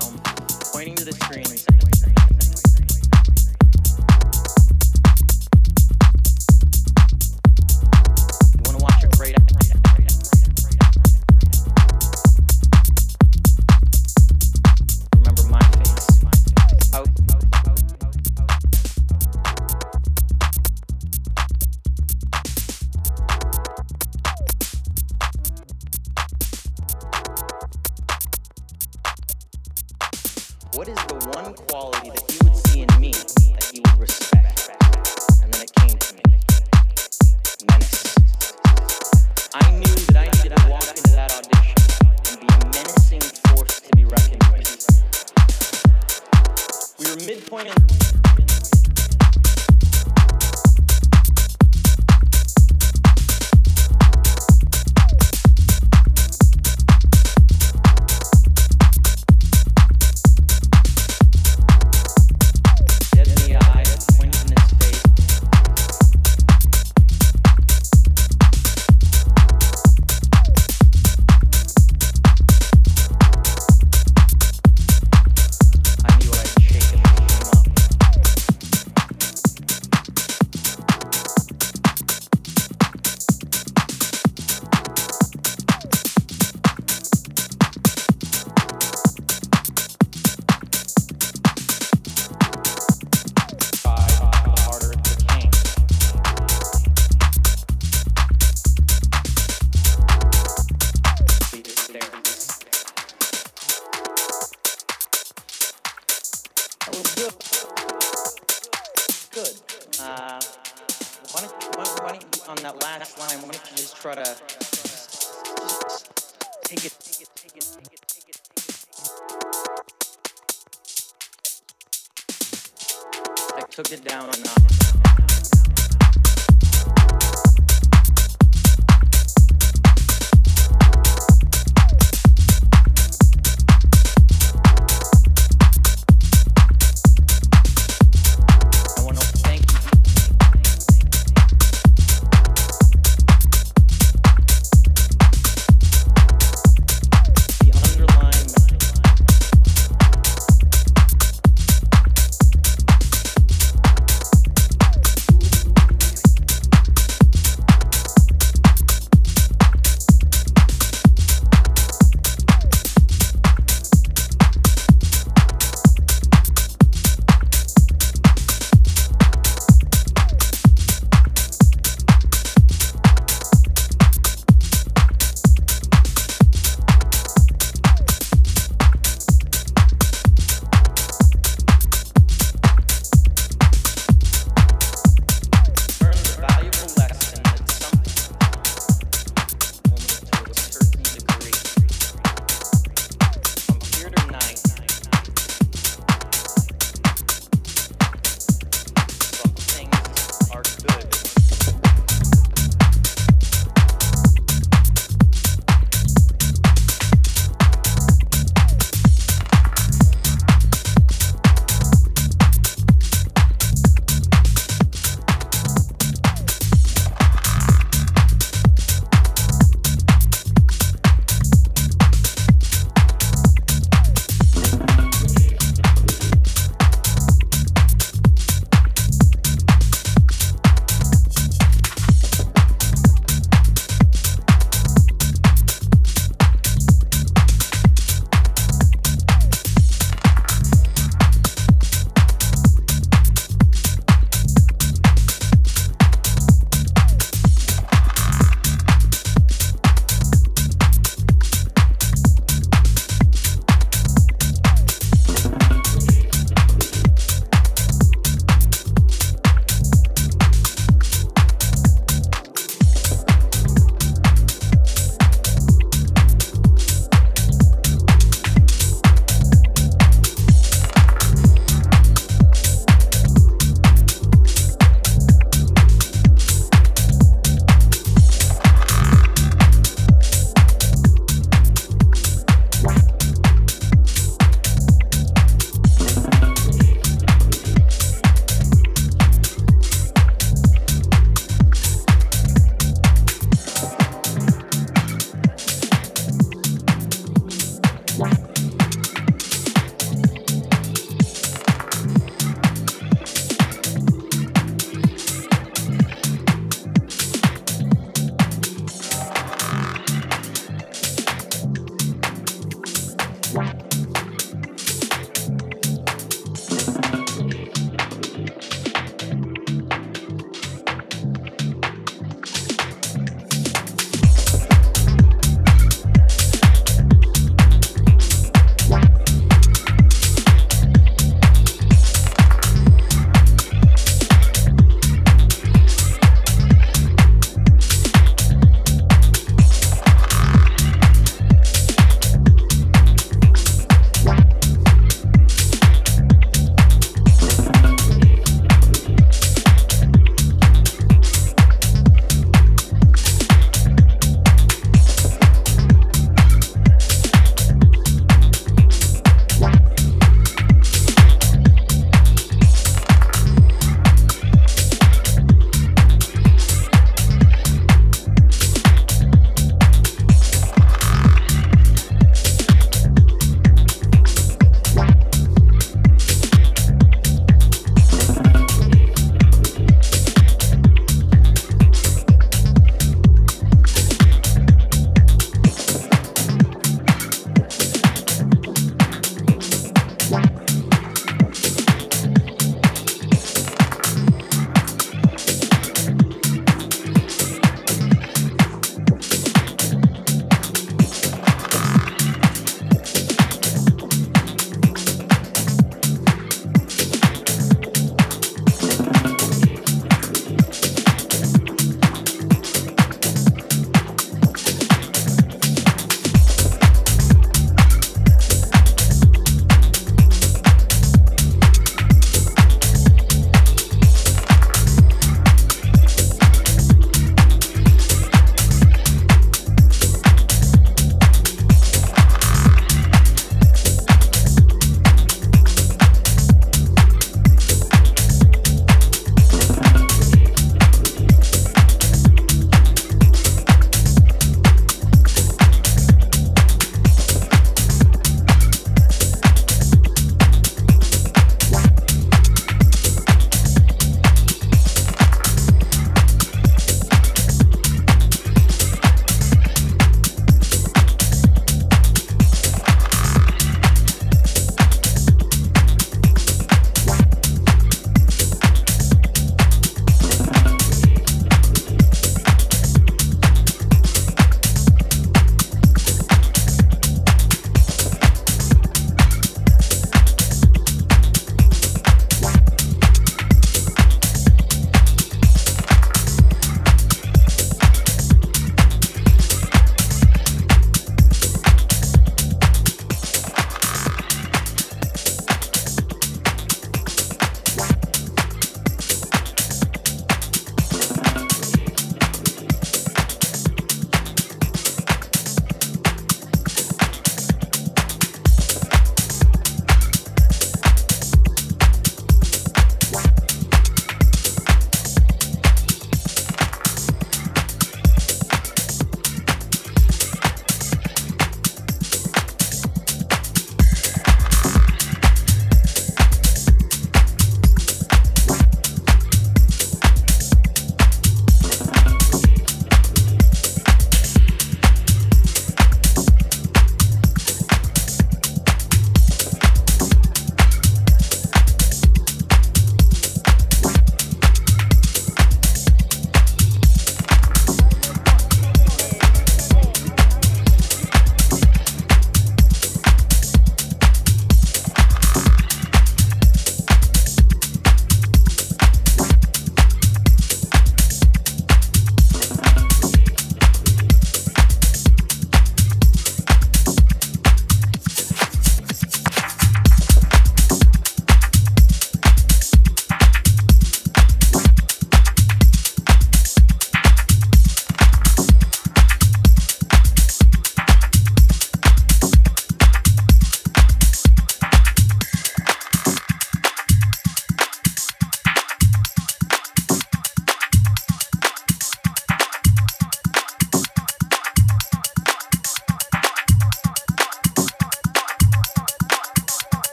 film, pointing to the screen saying,